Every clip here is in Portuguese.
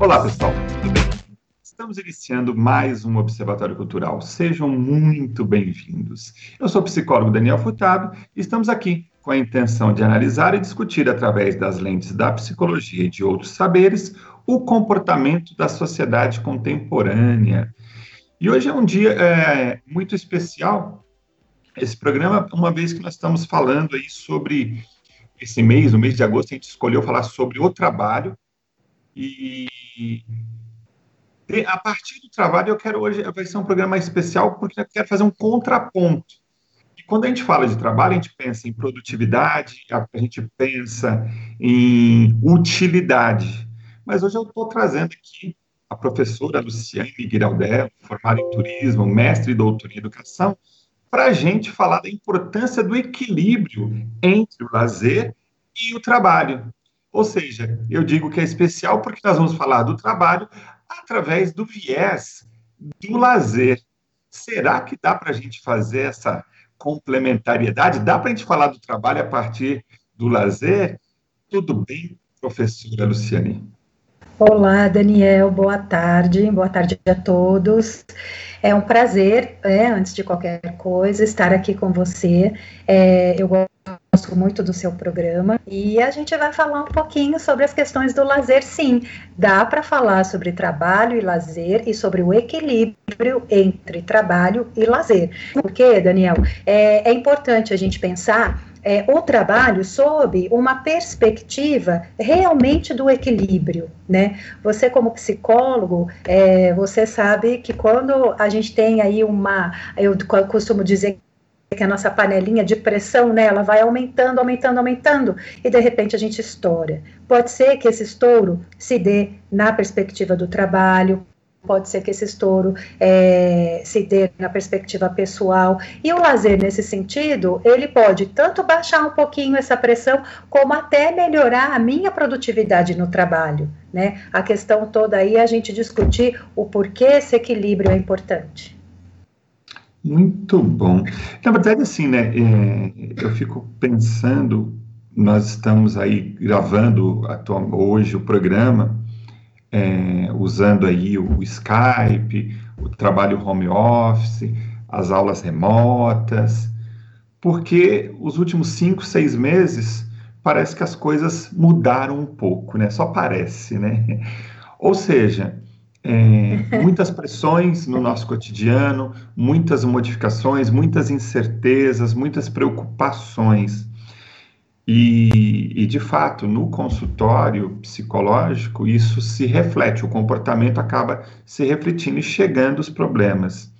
Olá, pessoal, tudo bem? Estamos iniciando mais um Observatório Cultural. Sejam muito bem-vindos. Eu sou o psicólogo Daniel Furtado e estamos aqui com a intenção de analisar e discutir, através das lentes da psicologia e de outros saberes, o comportamento da sociedade contemporânea. E hoje é um dia é, muito especial, esse programa, uma vez que nós estamos falando aí sobre esse mês, no mês de agosto, a gente escolheu falar sobre o trabalho e a partir do trabalho, eu quero hoje, vai ser um programa especial, porque eu quero fazer um contraponto. E quando a gente fala de trabalho, a gente pensa em produtividade, a gente pensa em utilidade. Mas hoje eu estou trazendo aqui a professora Luciane Giraldello, formada em turismo, mestre e doutora em educação, para a gente falar da importância do equilíbrio entre o lazer e o trabalho. Ou seja, eu digo que é especial porque nós vamos falar do trabalho através do viés do lazer. Será que dá para a gente fazer essa complementariedade? Dá para a gente falar do trabalho a partir do lazer? Tudo bem, professora Luciane? Olá, Daniel, boa tarde, boa tarde a todos. É um prazer, é, antes de qualquer coisa, estar aqui com você. É, eu gosto muito do seu programa e a gente vai falar um pouquinho sobre as questões do lazer, sim. Dá para falar sobre trabalho e lazer e sobre o equilíbrio entre trabalho e lazer. Porque, Daniel, é, é importante a gente pensar é, o trabalho sob uma perspectiva realmente do equilíbrio, né? Você como psicólogo, é, você sabe que quando a gente tem aí uma, eu costumo dizer que a nossa panelinha de pressão, né, ela vai aumentando, aumentando, aumentando, e de repente a gente estoura. Pode ser que esse estouro se dê na perspectiva do trabalho, pode ser que esse estouro é, se dê na perspectiva pessoal. E o lazer, nesse sentido, ele pode tanto baixar um pouquinho essa pressão, como até melhorar a minha produtividade no trabalho. Né? A questão toda aí é a gente discutir o porquê esse equilíbrio é importante. Muito bom. Na verdade, assim, né, é, eu fico pensando, nós estamos aí gravando hoje o programa, é, usando aí o Skype, o trabalho home office, as aulas remotas, porque os últimos cinco, seis meses parece que as coisas mudaram um pouco, né? Só parece, né? Ou seja, é, muitas pressões no nosso cotidiano, muitas modificações, muitas incertezas, muitas preocupações. E, e, de fato, no consultório psicológico, isso se reflete, o comportamento acaba se refletindo e chegando os problemas.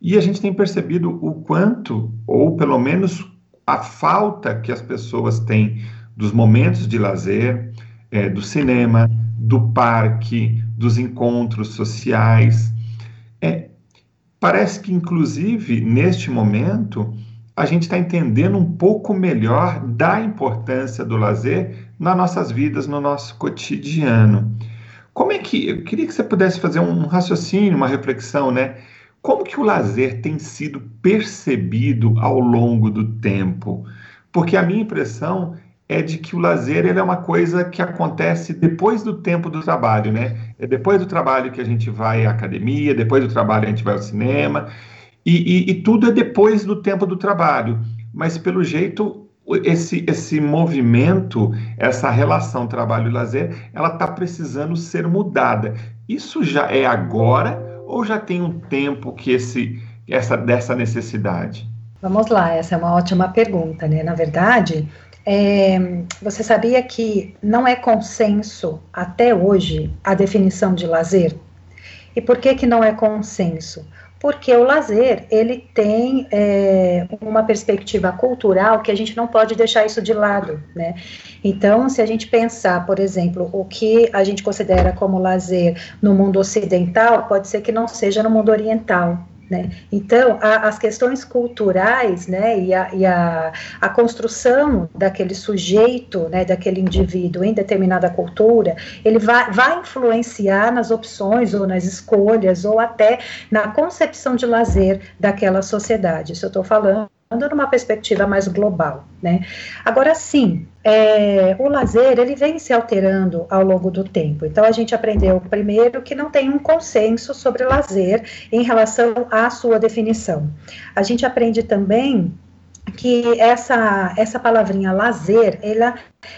E a gente tem percebido o quanto, ou pelo menos a falta que as pessoas têm dos momentos de lazer, é, do cinema, do parque, dos encontros sociais. É, parece que, inclusive, neste momento, a gente está entendendo um pouco melhor da importância do lazer nas nossas vidas, no nosso cotidiano. Como é que, eu queria que você pudesse fazer um raciocínio, uma reflexão, né? Como que o lazer tem sido percebido ao longo do tempo? Porque a minha impressão é de que o lazer ele é uma coisa que acontece depois do tempo do trabalho, né? É depois do trabalho que a gente vai à academia, depois do trabalho a gente vai ao cinema, e, e, e tudo é depois do tempo do trabalho. Mas, pelo jeito, esse, esse movimento, essa relação trabalho e lazer, ela está precisando ser mudada. Isso já é agora ou já tem um tempo que esse, essa, dessa necessidade? Vamos lá, essa é uma ótima pergunta, né? Na verdade, é, você sabia que não é consenso até hoje a definição de lazer? E por que que não é consenso? Porque o lazer ele tem é, uma perspectiva cultural que a gente não pode deixar isso de lado, né? Então, se a gente pensar, por exemplo, o que a gente considera como lazer no mundo ocidental, pode ser que não seja no mundo oriental, né? Então, a, as questões culturais né, e, a, e a, a, construção daquele sujeito, né, daquele indivíduo em determinada cultura, ele vai, vai influenciar nas opções ou nas escolhas ou até na concepção de lazer daquela sociedade. Isso eu estou falando numa perspectiva mais global, né? Agora sim, é, o lazer ele vem se alterando ao longo do tempo. Então a gente aprendeu primeiro que não tem um consenso sobre lazer em relação à sua definição. A gente aprende também que essa essa palavrinha lazer, ela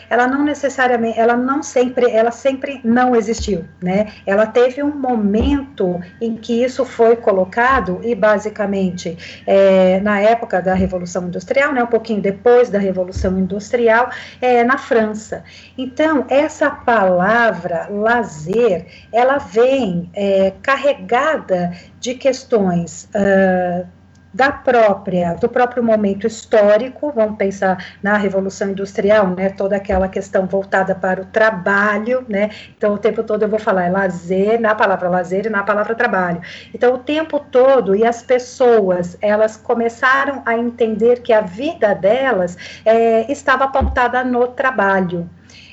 ela não necessariamente, ela não sempre, ela sempre não existiu, né? Ela teve um momento em que isso foi colocado e basicamente é, na época da Revolução Industrial, né? Um pouquinho depois da Revolução Industrial, é, na França. Então essa palavra lazer, ela vem é, carregada de questões uh, da própria, do próprio momento histórico, vamos pensar na Revolução Industrial, né, toda aquela questão voltada para o trabalho, né, então o tempo todo eu vou falar é lazer, na palavra lazer e na palavra trabalho. Então o tempo todo, e as pessoas, elas começaram a entender que a vida delas é, estava pautada no trabalho.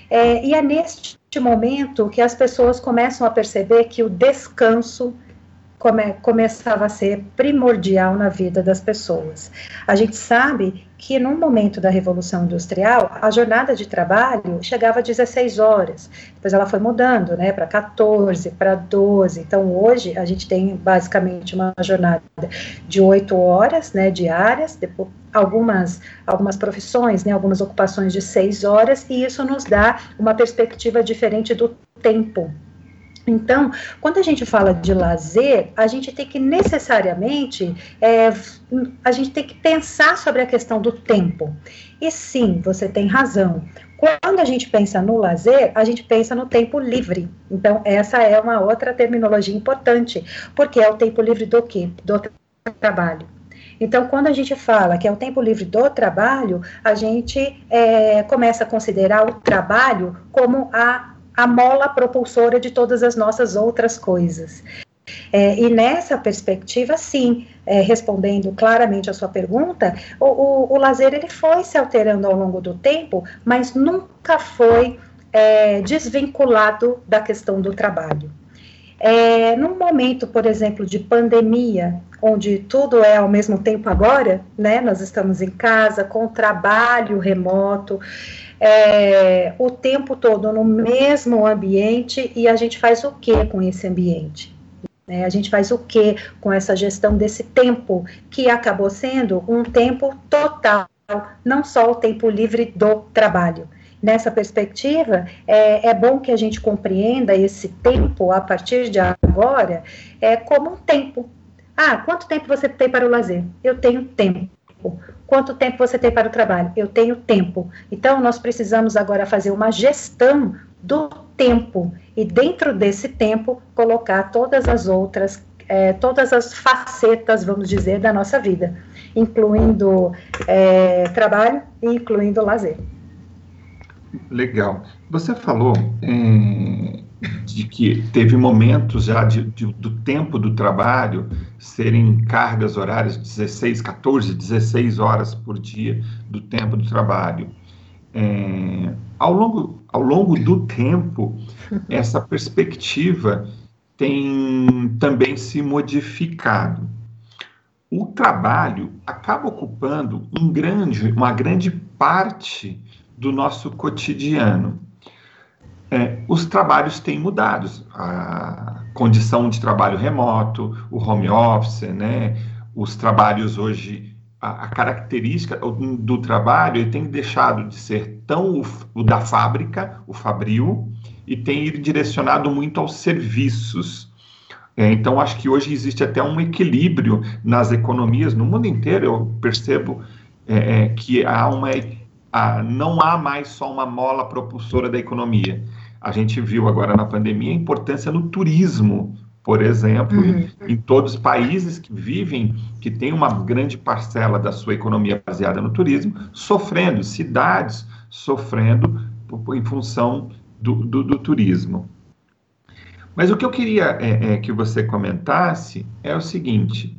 É, e é neste momento que as pessoas começam a perceber que o descanso come, começava a ser primordial na vida das pessoas. A gente sabe que no momento da Revolução Industrial, a jornada de trabalho chegava a 16 horas, depois ela foi mudando, né, para 14, para 12, então hoje a gente tem basicamente uma jornada de 8 horas, né, diárias, depois algumas, algumas profissões, né, algumas ocupações de 6 horas, e isso nos dá uma perspectiva diferente do tempo, então, quando a gente fala de lazer, a gente tem que necessariamente, é, a gente tem que pensar sobre a questão do tempo. E sim, você tem razão. Quando a gente pensa no lazer, a gente pensa no tempo livre. Então, essa é uma outra terminologia importante, porque é o tempo livre do quê? Do trabalho. Então, quando a gente fala que é o tempo livre do trabalho, a gente é, começa a considerar o trabalho como a a mola propulsora de todas as nossas outras coisas. É, e nessa perspectiva, sim, é, respondendo claramente a sua pergunta, o, o, o, lazer ele foi se alterando ao longo do tempo, mas nunca foi é, desvinculado da questão do trabalho. É, num momento, por exemplo, de pandemia, onde tudo é ao mesmo tempo agora, né? Nós estamos em casa com trabalho remoto, é, o tempo todo no mesmo ambiente e a gente faz o que com esse ambiente? É, a gente faz o que com essa gestão desse tempo, que acabou sendo um tempo total, não só o tempo livre do trabalho. Nessa perspectiva, é, é bom que a gente compreenda esse tempo, a partir de agora, é, como um tempo. Ah, quanto tempo você tem para o lazer? Eu tenho tempo. Quanto tempo você tem para o trabalho? Eu tenho tempo. Então, nós precisamos agora fazer uma gestão do tempo e, dentro desse tempo, colocar todas as outras, é, todas as facetas, vamos dizer, da nossa vida, incluindo é, trabalho e incluindo lazer. Legal. Você falou de que teve momentos já de, de, do tempo do trabalho serem cargas horárias 16, 14, 16 horas por dia do tempo do trabalho. É, ao, longo, ao longo do tempo, essa perspectiva tem também se modificado. O trabalho acaba ocupando um grande, uma grande parte do nosso cotidiano é, os trabalhos têm mudado. A condição de trabalho remoto, o home office, né? Os trabalhos hoje, a, a característica do, trabalho tem deixado de ser tão o, o da fábrica, o fabril, e tem ido direcionado muito aos serviços. É, então, acho que hoje existe até um equilíbrio nas economias no mundo inteiro. Eu percebo é, é que há uma, a, não há mais só uma mola propulsora da economia. A gente viu agora na pandemia a importância no turismo, por exemplo, uhum. em, em, todos os países que vivem, que tem uma grande parcela da sua economia baseada no turismo, sofrendo, cidades sofrendo em função do, do, do turismo. Mas o que eu queria é, é, que você comentasse é o seguinte: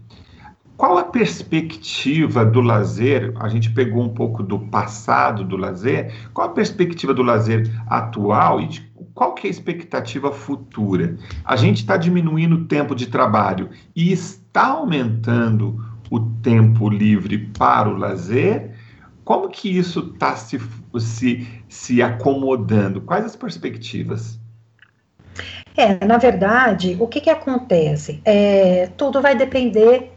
qual a perspectiva do lazer? A gente pegou um pouco do passado do lazer. Qual a perspectiva do lazer atual e de qual que é a expectativa futura? A gente está diminuindo o tempo de trabalho e está aumentando o tempo livre para o lazer? Como que isso está se, se, se acomodando? Quais as perspectivas? É, na verdade, o que, que acontece? É, tudo vai depender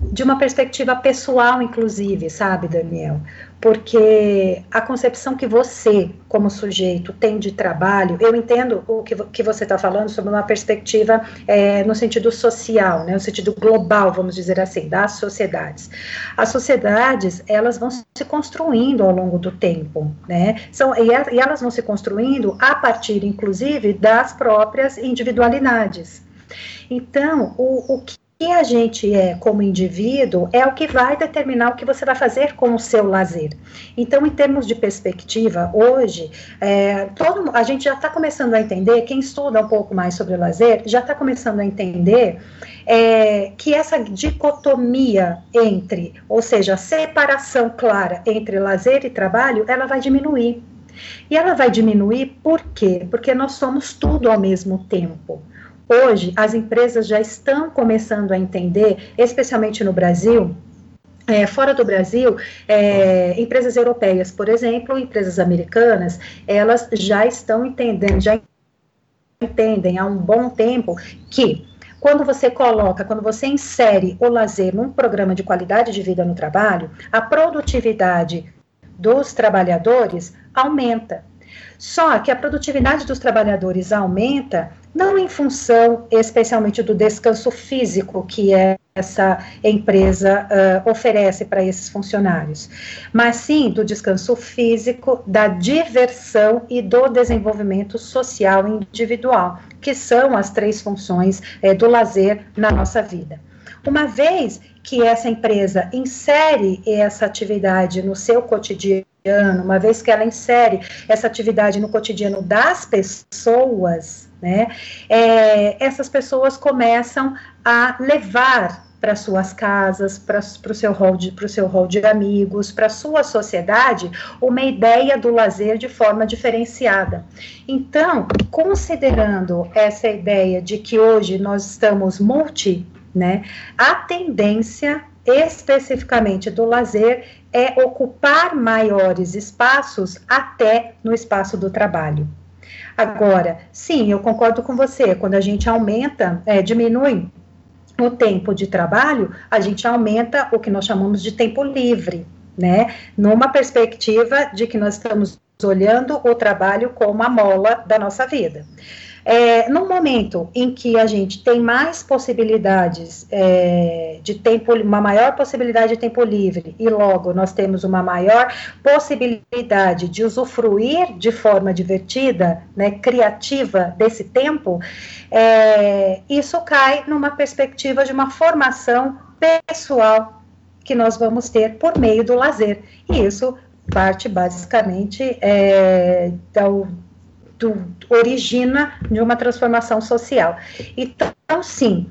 de uma perspectiva pessoal, inclusive, sabe, Daniel? Porque a concepção que você, como sujeito, tem de trabalho, eu entendo o que, que você está falando sobre uma perspectiva é, no sentido social, né, no sentido global, vamos dizer assim, das sociedades. As sociedades, elas vão se construindo ao longo do tempo, né, são, e, e elas vão se construindo a partir, inclusive, das próprias individualidades. Então, o, o que que a gente é como indivíduo é o que vai determinar o que você vai fazer com o seu lazer. Então, em termos de perspectiva, hoje, é, todo, a gente já está começando a entender, quem estuda um pouco mais sobre o lazer, já está começando a entender é, que essa dicotomia entre, ou seja, a separação clara entre lazer e trabalho, ela vai diminuir. E ela vai diminuir por quê? Porque nós somos tudo ao mesmo tempo. Hoje, as empresas já estão começando a entender, especialmente no Brasil, é, fora do Brasil, é, empresas europeias, por exemplo, empresas americanas, elas já estão entendendo, já entendem há um bom tempo que quando você coloca, quando você insere o lazer num programa de qualidade de vida no trabalho, a produtividade dos trabalhadores aumenta. Só que a produtividade dos trabalhadores aumenta não em função especialmente do descanso físico que essa empresa uh, oferece para esses funcionários, mas sim do descanso físico, da diversão e do desenvolvimento social individual, que são as três funções eh, do lazer na nossa vida. Uma vez que essa empresa insere essa atividade no seu cotidiano, uma vez que ela insere essa atividade no cotidiano das pessoas, né, é, essas pessoas começam a levar para suas casas, para o seu hall de, pro seu hall de amigos, para sua sociedade, uma ideia do lazer de forma diferenciada. Então, considerando essa ideia de que hoje nós estamos multi, né, a tendência especificamente do lazer é ocupar maiores espaços até no espaço do trabalho. Agora, sim, eu concordo com você, quando a gente aumenta, é, diminui o tempo de trabalho, a gente aumenta o que nós chamamos de tempo livre, né? Numa perspectiva de que nós estamos olhando o trabalho como a mola da nossa vida. É, no momento em que a gente tem mais possibilidades é, de tempo, uma maior possibilidade de tempo livre, e logo nós temos uma maior possibilidade de usufruir de forma divertida, né, criativa desse tempo, é, isso cai numa perspectiva de uma formação pessoal que nós vamos ter por meio do lazer. E isso parte basicamente é, do, do, origina de uma transformação social. Então, sim,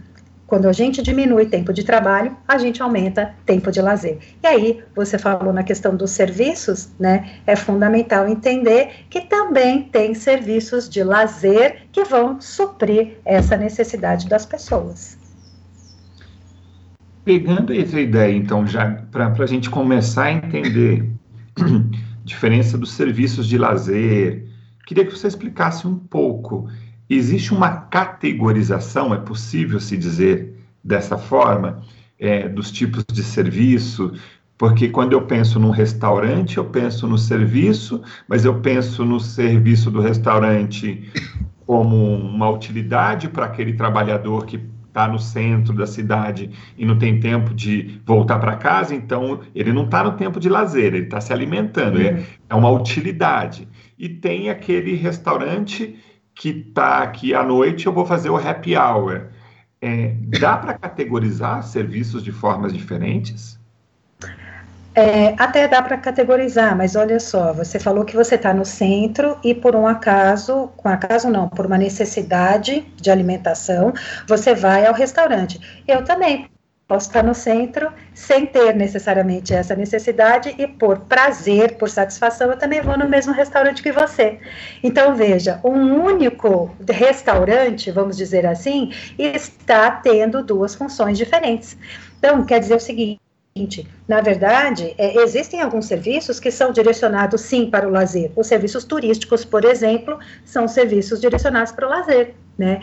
quando a gente diminui tempo de trabalho, a gente aumenta tempo de lazer. E aí, você falou na questão dos serviços, né? É fundamental entender que também tem serviços de lazer que vão suprir essa necessidade das pessoas. Pegando essa ideia, então, já para a gente começar a entender diferença dos serviços de lazer, Queria que você explicasse um pouco. Existe uma categorização, é possível se dizer dessa forma, é, dos tipos de serviço? Porque quando eu penso num restaurante, eu penso no serviço, mas eu penso no serviço do restaurante como uma utilidade para aquele trabalhador que está no centro da cidade e não tem tempo de voltar para casa, então ele não está no tempo de lazer, ele está se alimentando, é, uhum. é, é uma utilidade e tem aquele restaurante que está aqui à noite, eu vou fazer o happy hour. É, dá para categorizar serviços de formas diferentes? É, até dá para categorizar, mas olha só, você falou que você está no centro e por um acaso, com acaso não, por uma necessidade de alimentação, você vai ao restaurante. Eu também posso estar no centro sem ter necessariamente essa necessidade e por prazer, por satisfação, eu também vou no mesmo restaurante que você. Então, veja, um único restaurante, vamos dizer assim, está tendo duas funções diferentes. Então, quer dizer o seguinte. Na verdade, é, existem alguns serviços que são direcionados sim para o lazer. Os serviços turísticos, por exemplo, são serviços direcionados para o lazer, né?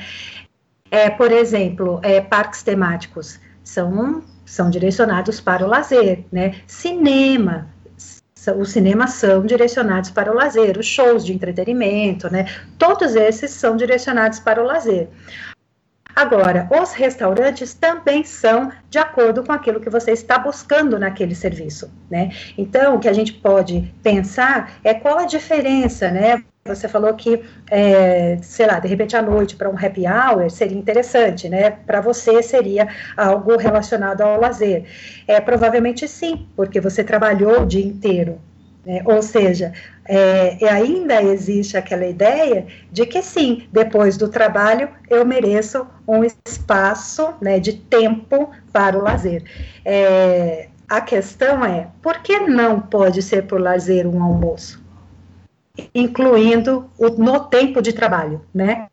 É, por exemplo, é, parques temáticos são, são direcionados para o lazer, né? Cinema, os cinemas são direcionados para o lazer, os shows de entretenimento, né? Todos esses são direcionados para o lazer. Agora, os restaurantes também são de acordo com aquilo que você está buscando naquele serviço, né? Então, o que a gente pode pensar é qual a diferença, né? Você falou que, é, sei lá, de repente à noite para um happy hour seria interessante, né? Para você seria algo relacionado ao lazer. É, provavelmente sim, porque você trabalhou o dia inteiro. Né? Ou seja, é, ainda existe aquela ideia de que sim, depois do trabalho eu mereço um espaço né, de tempo para o lazer. É, a questão é, por que não pode ser por lazer um almoço? Incluindo o, no tempo de trabalho, né?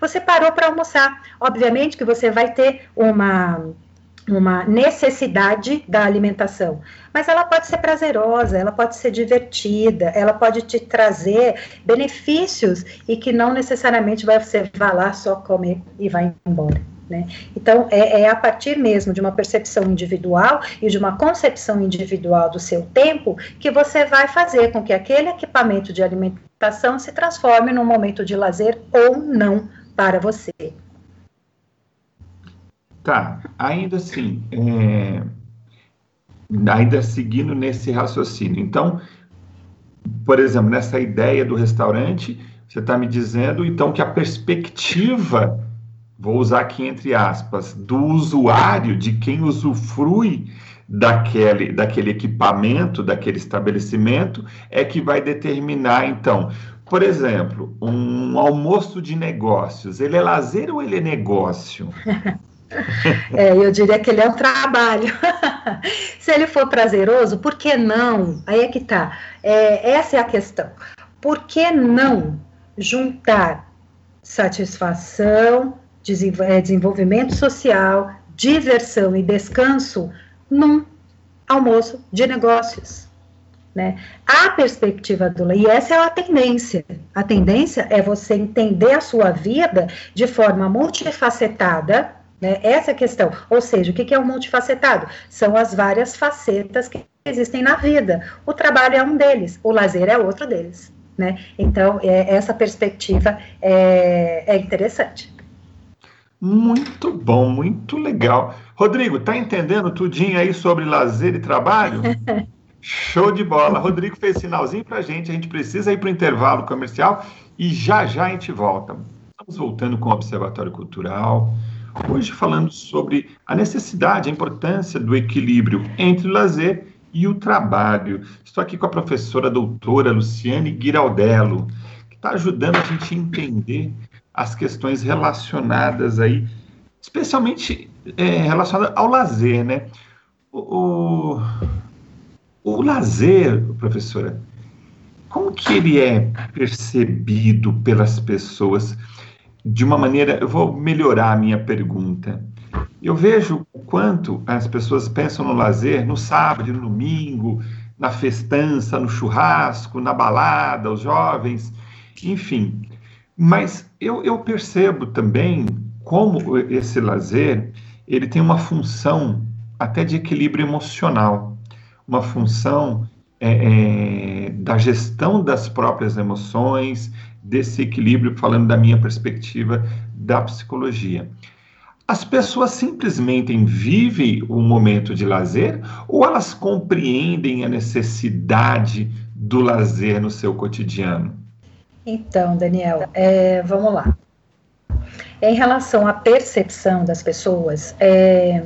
Você parou para almoçar, obviamente que você vai ter uma uma necessidade da alimentação, mas ela pode ser prazerosa, ela pode ser divertida, ela pode te trazer benefícios e que não necessariamente vai você vai lá só comer e vai embora. Né? Então, é, é, a partir mesmo de uma percepção individual e de uma concepção individual do seu tempo que você vai fazer com que aquele equipamento de alimentação se transforme num momento de lazer ou não para você. Tá, ainda assim, é, ainda seguindo nesse raciocínio. Então, por exemplo, nessa ideia do restaurante, você está me dizendo então que a perspectiva vou usar aqui entre aspas, do usuário, de quem usufrui daquele, daquele equipamento, daquele estabelecimento, é que vai determinar, então, por exemplo, um almoço de negócios, ele é lazer ou ele é negócio? É, eu diria que ele é um trabalho. Se ele for prazeroso, por que não? Aí é que tá. É, essa é a questão. Por que não juntar satisfação, desenvolvimento social, diversão e descanso num almoço de negócios. Né? A perspectiva do e essa é a tendência. A tendência é você entender a sua vida de forma multifacetada, né? Essa é a questão. Ou seja, o que é um multifacetado? São as várias facetas que existem na vida. O trabalho é um deles, o lazer é outro deles. Né? Então, é, essa perspectiva é, é interessante. Muito bom, muito legal. Rodrigo, tá entendendo tudinho aí sobre lazer e trabalho? Show de bola. Rodrigo fez sinalzinho para a gente. A gente precisa ir para o intervalo comercial e já já a gente volta. Estamos voltando com o Observatório Cultural. Hoje falando sobre a necessidade, a importância do equilíbrio entre o lazer e o trabalho. Estou aqui com a professora doutora Luciane Giraldello, que está ajudando a gente a entender as questões relacionadas aí, especialmente é, relacionadas ao lazer, né? O, o, o lazer, professora, como que ele é percebido pelas pessoas de uma maneira, eu vou melhorar a minha pergunta. Eu vejo o quanto as pessoas pensam no lazer no sábado, no domingo, na festança, no churrasco, na balada, os jovens, enfim. Mas eu, eu percebo também como esse lazer ele tem uma função até de equilíbrio emocional, uma função é, é, da gestão das próprias emoções, desse equilíbrio, falando da minha perspectiva da psicologia. As pessoas simplesmente vivem o um momento de lazer ou elas compreendem a necessidade do lazer no seu cotidiano? Então, Daniel, é, vamos lá. Em relação à percepção das pessoas, é,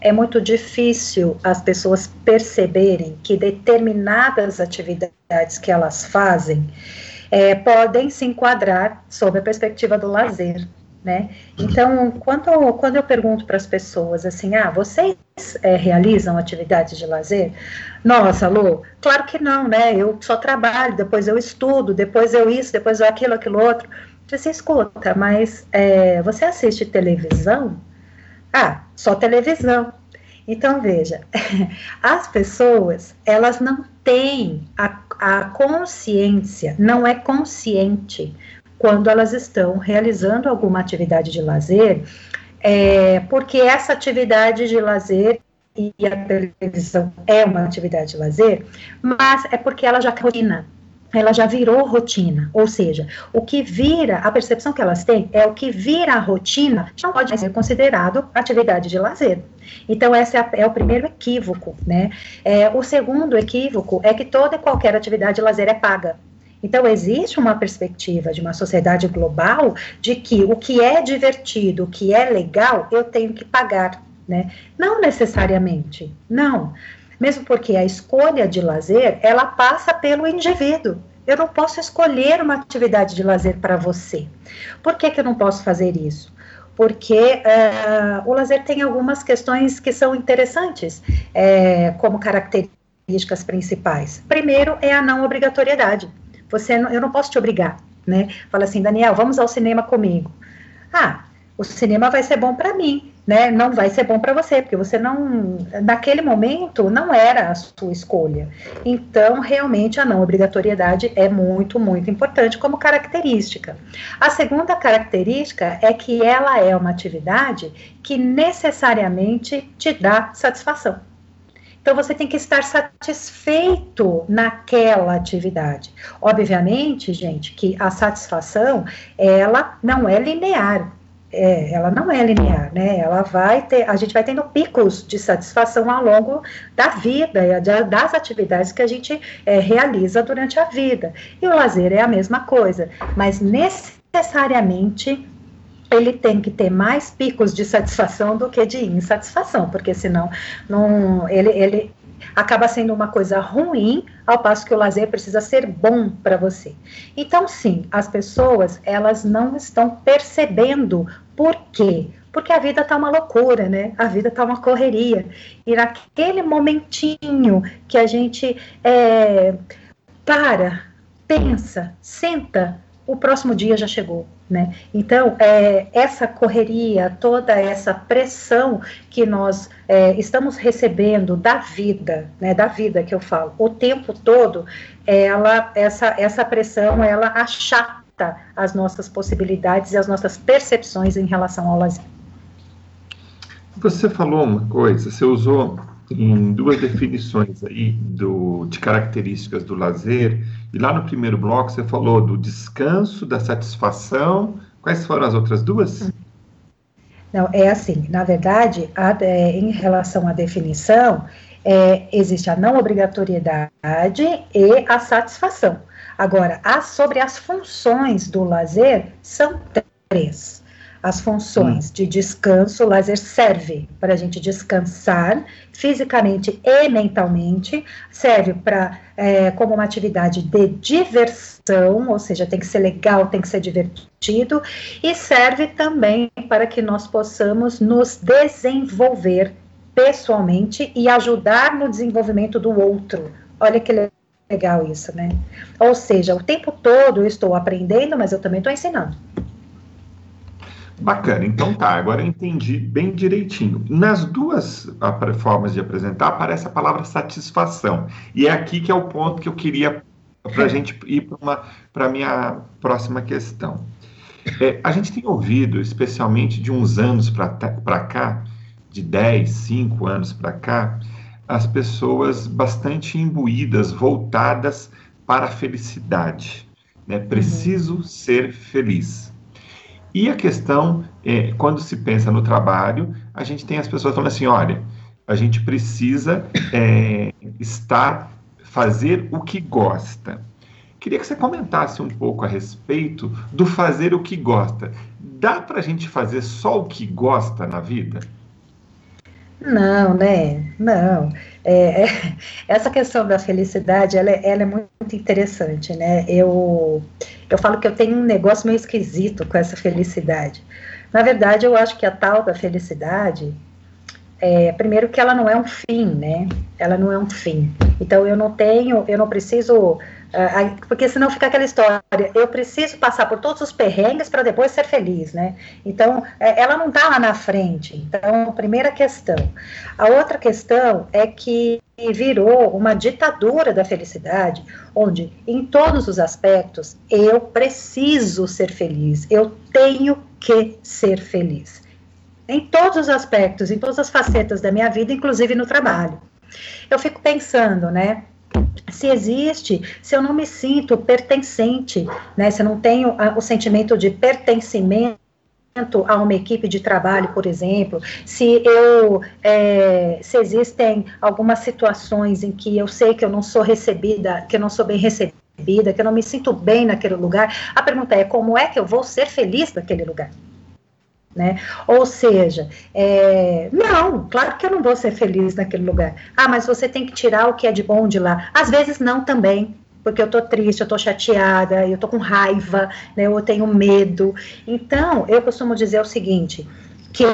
é muito difícil as pessoas perceberem que determinadas atividades que elas fazem é, podem se enquadrar sob a perspectiva do lazer. Né? Então, quando, quando eu pergunto para as pessoas assim, ah, vocês é, realizam atividades de lazer? Nossa, Lu, claro que não, né? Eu só trabalho, depois eu estudo, depois eu isso, depois eu aquilo, aquilo outro. Você escuta, mas é, você assiste televisão? Ah, só televisão. Então, veja, as pessoas, elas não têm a, a consciência, não é consciente quando elas estão realizando alguma atividade de lazer, é, porque essa atividade de lazer e a televisão é uma atividade de lazer, mas é porque ela já rotina, ela já virou rotina, ou seja, o que vira, a percepção que elas têm é o que vira a rotina, não pode ser considerado atividade de lazer. Então, esse é, é o primeiro equívoco, né? É, o segundo equívoco é que toda e qualquer atividade de lazer é paga. Então, existe uma perspectiva de uma sociedade global de que o que é divertido, o que é legal, eu tenho que pagar, né? Não necessariamente, não. Mesmo porque a escolha de lazer, ela passa pelo indivíduo. Eu não posso escolher uma atividade de lazer para você. Por que, que eu não posso fazer isso? Porque uh, o lazer tem algumas questões que são interessantes, é, como características principais. Primeiro é a não obrigatoriedade. Você, eu não posso te obrigar, né? Fala assim, Daniel, vamos ao cinema comigo. Ah, o cinema vai ser bom para mim, né? Não vai ser bom para você, porque você não, naquele momento, não era a sua escolha. Então, realmente, a não obrigatoriedade é muito, muito importante como característica. A segunda característica é que ela é uma atividade que necessariamente te dá satisfação. Então você tem que estar satisfeito naquela atividade. Obviamente, gente, que a satisfação ela não é linear. É, ela não é linear, né? Ela vai ter, a gente vai tendo picos de satisfação ao longo da vida, das atividades que a gente é, realiza durante a vida. E o lazer é a mesma coisa, mas necessariamente ele tem que ter mais picos de satisfação do que de insatisfação, porque senão não, ele, ele acaba sendo uma coisa ruim, ao passo que o lazer precisa ser bom para você. Então, sim, as pessoas elas não estão percebendo por quê? Porque a vida tá uma loucura, né? A vida tá uma correria. E naquele momentinho que a gente é, para, pensa, senta, o próximo dia já chegou. Né? Então, é, essa correria, toda essa pressão que nós é, estamos recebendo da vida, né, da vida que eu falo, o tempo todo, ela, essa, essa pressão, ela achata as nossas possibilidades e as nossas percepções em relação ao lazer. Você falou uma coisa, você usou em duas definições aí do, de características do lazer, e lá no primeiro bloco você falou do descanso, da satisfação. Quais foram as outras duas? Não, é assim, na verdade, a, é, em relação à definição, é, existe a não obrigatoriedade e a satisfação. Agora, sobre as funções do lazer, são três as funções hum. de descanso, o lazer serve para a gente descansar fisicamente e mentalmente, serve para é, como uma atividade de diversão, ou seja, tem que ser legal, tem que ser divertido, e serve também para que nós possamos nos desenvolver pessoalmente e ajudar no desenvolvimento do outro. Olha que legal isso, né? Ou seja, o tempo todo eu estou aprendendo, mas eu também estou ensinando. Bacana, então tá, agora eu entendi bem direitinho. Nas duas formas de apresentar aparece a palavra satisfação. E é aqui que é o ponto que eu queria para a gente ir para a minha próxima questão. É, a gente tem ouvido, especialmente de uns anos para cá, de 10, 5 anos para cá, as pessoas bastante imbuídas, voltadas para a felicidade. Né? Preciso uhum. ser feliz. E a questão, é, quando se pensa no trabalho, a gente tem as pessoas falando assim: olha, a gente precisa é, estar, fazer o que gosta. Queria que você comentasse um pouco a respeito do fazer o que gosta. Dá para a gente fazer só o que gosta na vida? Não, né? Não. É, é, essa questão da felicidade, ela, é, ela, é muito interessante, né? Eu, eu falo que eu tenho um negócio meio esquisito com essa felicidade. Na verdade, eu acho que a tal da felicidade, é, primeiro que ela não é um fim, né? Ela não é um fim. Então eu não tenho, eu não preciso porque senão fica aquela história, eu preciso passar por todos os perrengues para depois ser feliz, né? Então, é, ela não está lá na frente. Então, primeira questão. A outra questão é que virou uma ditadura da felicidade, onde, em todos os aspectos, eu preciso ser feliz, eu tenho que ser feliz. Em todos os aspectos, em todas as facetas da minha vida, inclusive no trabalho. Eu fico pensando, né? Se existe, se eu não me sinto pertencente, né, se eu não tenho a, o sentimento de pertencimento a uma equipe de trabalho, por exemplo, se eu é, se existem algumas situações em que eu sei que eu não sou recebida, que eu não sou bem recebida, que eu não me sinto bem naquele lugar, a pergunta é como é que eu vou ser feliz naquele lugar? Né? Ou seja, é, não, claro que eu não vou ser feliz naquele lugar. Ah, mas você tem que tirar o que é de bom de lá. Às vezes não também, porque eu tô triste, eu tô chateada, eu tô com raiva, né, eu tenho medo. Então, eu costumo dizer o seguinte, que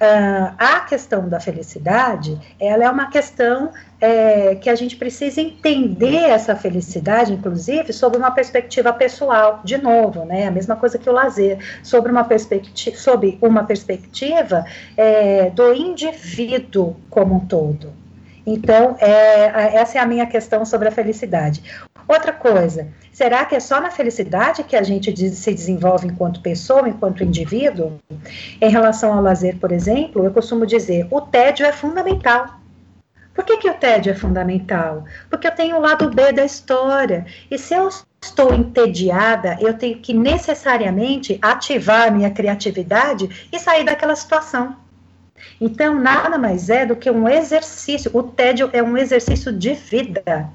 Uh, a questão da felicidade, ela é uma questão é, que a gente precisa entender essa felicidade, inclusive, sobre uma perspectiva pessoal, de novo, né, a mesma coisa que o lazer, sobre uma perspectiva, sobre uma perspectiva é, do indivíduo como um todo. Então, é, essa é a minha questão sobre a felicidade. Outra coisa, será que é só na felicidade que a gente se desenvolve enquanto pessoa, enquanto indivíduo? Em relação ao lazer, por exemplo, eu costumo dizer, o tédio é fundamental. Por que, que o tédio é fundamental? Porque eu tenho o lado B da história. E se eu estou entediada, eu tenho que necessariamente ativar a minha criatividade e sair daquela situação. Então, nada mais é do que um exercício. O tédio é um exercício de vida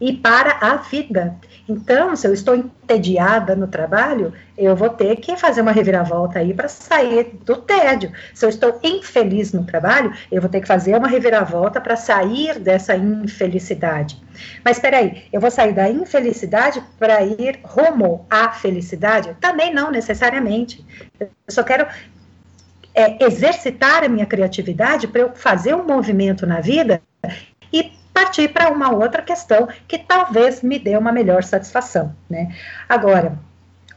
e para a vida. Então, se eu estou entediada no trabalho, eu vou ter que fazer uma reviravolta aí para sair do tédio. Se eu estou infeliz no trabalho, eu vou ter que fazer uma reviravolta para sair dessa infelicidade. Mas espera aí, eu vou sair da infelicidade para ir rumo à felicidade? Também não necessariamente. Eu só quero é, exercitar a minha criatividade para eu fazer um movimento na vida e partir para uma outra questão que talvez me dê uma melhor satisfação, né? Agora,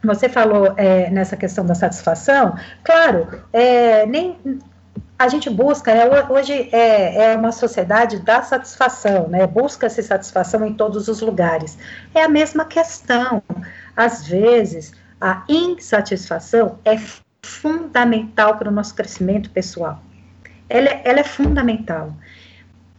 você falou é, nessa questão da satisfação, claro, é, nem a gente busca, né, hoje é, é, uma sociedade da satisfação, né, busca-se satisfação em todos os lugares. É a mesma questão. Às vezes, a insatisfação é fundamental para o nosso crescimento pessoal. Ela, é, ela é fundamental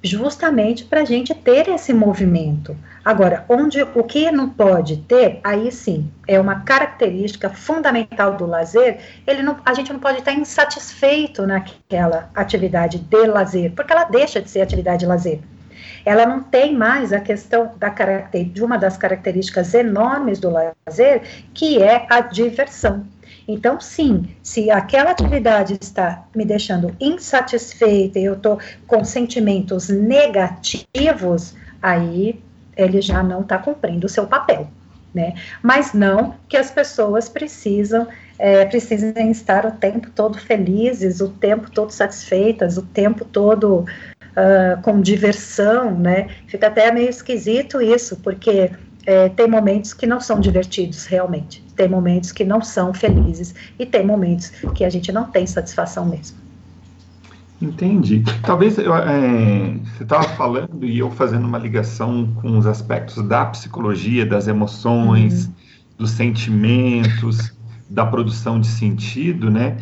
justamente para a gente ter esse movimento. Agora, onde o que não pode ter, aí sim, é uma característica fundamental do lazer, ele não, a gente não pode estar insatisfeito naquela atividade de lazer, porque ela deixa de ser atividade de lazer. Ela não tem mais a questão da de uma das características enormes do lazer, que é a diversão. Então, sim, se aquela atividade está me deixando insatisfeita e eu estou com sentimentos negativos, aí ele já não está cumprindo o seu papel. Né? Mas não que as pessoas precisam é, precisem estar o tempo todo felizes, o tempo todo satisfeitas, o tempo todo uh, com diversão, né? Fica até meio esquisito isso, porque é, tem momentos que não são divertidos realmente, tem momentos que não são felizes e tem momentos que a gente não tem satisfação mesmo. Entendi. Talvez eu, é, você estava falando e eu fazendo uma ligação com os aspectos da psicologia, das emoções, uhum. dos sentimentos, da produção de sentido, né?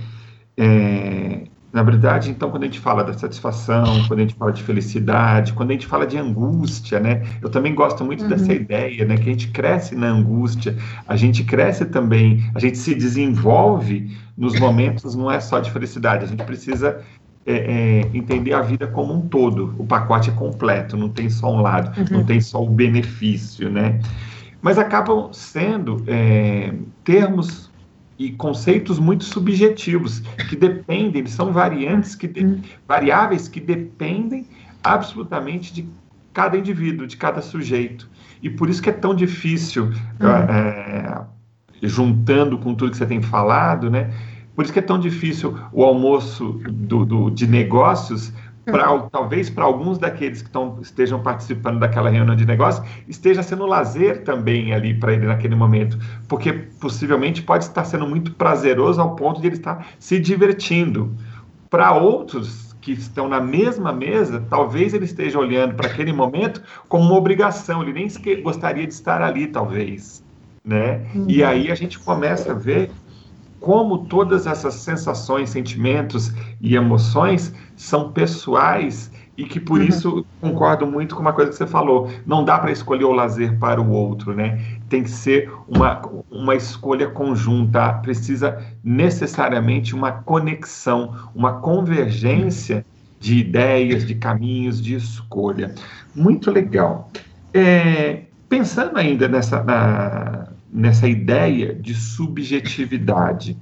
É, na verdade, então, quando a gente fala da satisfação, quando a gente fala de felicidade, quando a gente fala de angústia, né? Eu também gosto muito uhum. dessa ideia, né? Que a gente cresce na angústia, a gente cresce também, a gente se desenvolve nos momentos, não é só de felicidade, a gente precisa é, é, entender a vida como um todo. O pacote é completo, não tem só um lado, uhum. não tem só o benefício, né? Mas acabam sendo é, termos e conceitos muito subjetivos, que dependem, são variantes, que de, variáveis que dependem absolutamente de cada indivíduo, de cada sujeito. E por isso que é tão difícil, uhum. é, juntando com tudo que você tem falado, né? Por isso que é tão difícil o almoço do, do de negócios uhum. talvez para alguns daqueles que tão, estejam participando daquela reunião de negócios, esteja sendo lazer também ali para ele naquele momento, porque possivelmente pode estar sendo muito prazeroso ao ponto de ele estar se divertindo. Para outros que estão na mesma mesa, talvez ele esteja olhando para aquele momento como uma obrigação, ele nem gostaria de estar ali, talvez. Né? Uhum. E aí a gente começa a ver como todas essas sensações, sentimentos e emoções são pessoais e que por uhum. isso concordo muito com uma coisa que você falou. Não dá para escolher o lazer para o outro, né? Tem que ser uma, uma escolha conjunta, precisa necessariamente uma conexão, uma convergência de ideias, de caminhos, de escolha. Muito legal. É, pensando ainda nessa, na, nessa ideia de subjetividade.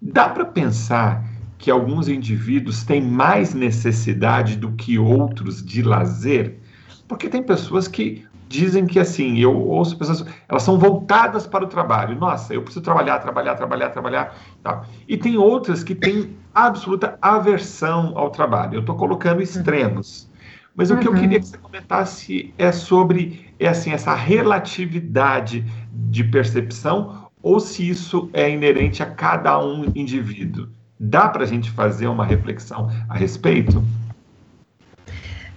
Dá para pensar que alguns indivíduos têm mais necessidade do que outros de lazer? Porque tem pessoas que dizem que assim, eu ouço pessoas, elas são voltadas para o trabalho. Nossa, eu preciso trabalhar, trabalhar, trabalhar, trabalhar. Tá. E tem outras que têm absoluta aversão ao trabalho. Eu estou colocando extremos. Mas uhum. o que eu uhum. queria que você comentasse é sobre é assim, essa relatividade de percepção ou se isso é inerente a cada um indivíduo. Dá para a gente fazer uma reflexão a respeito?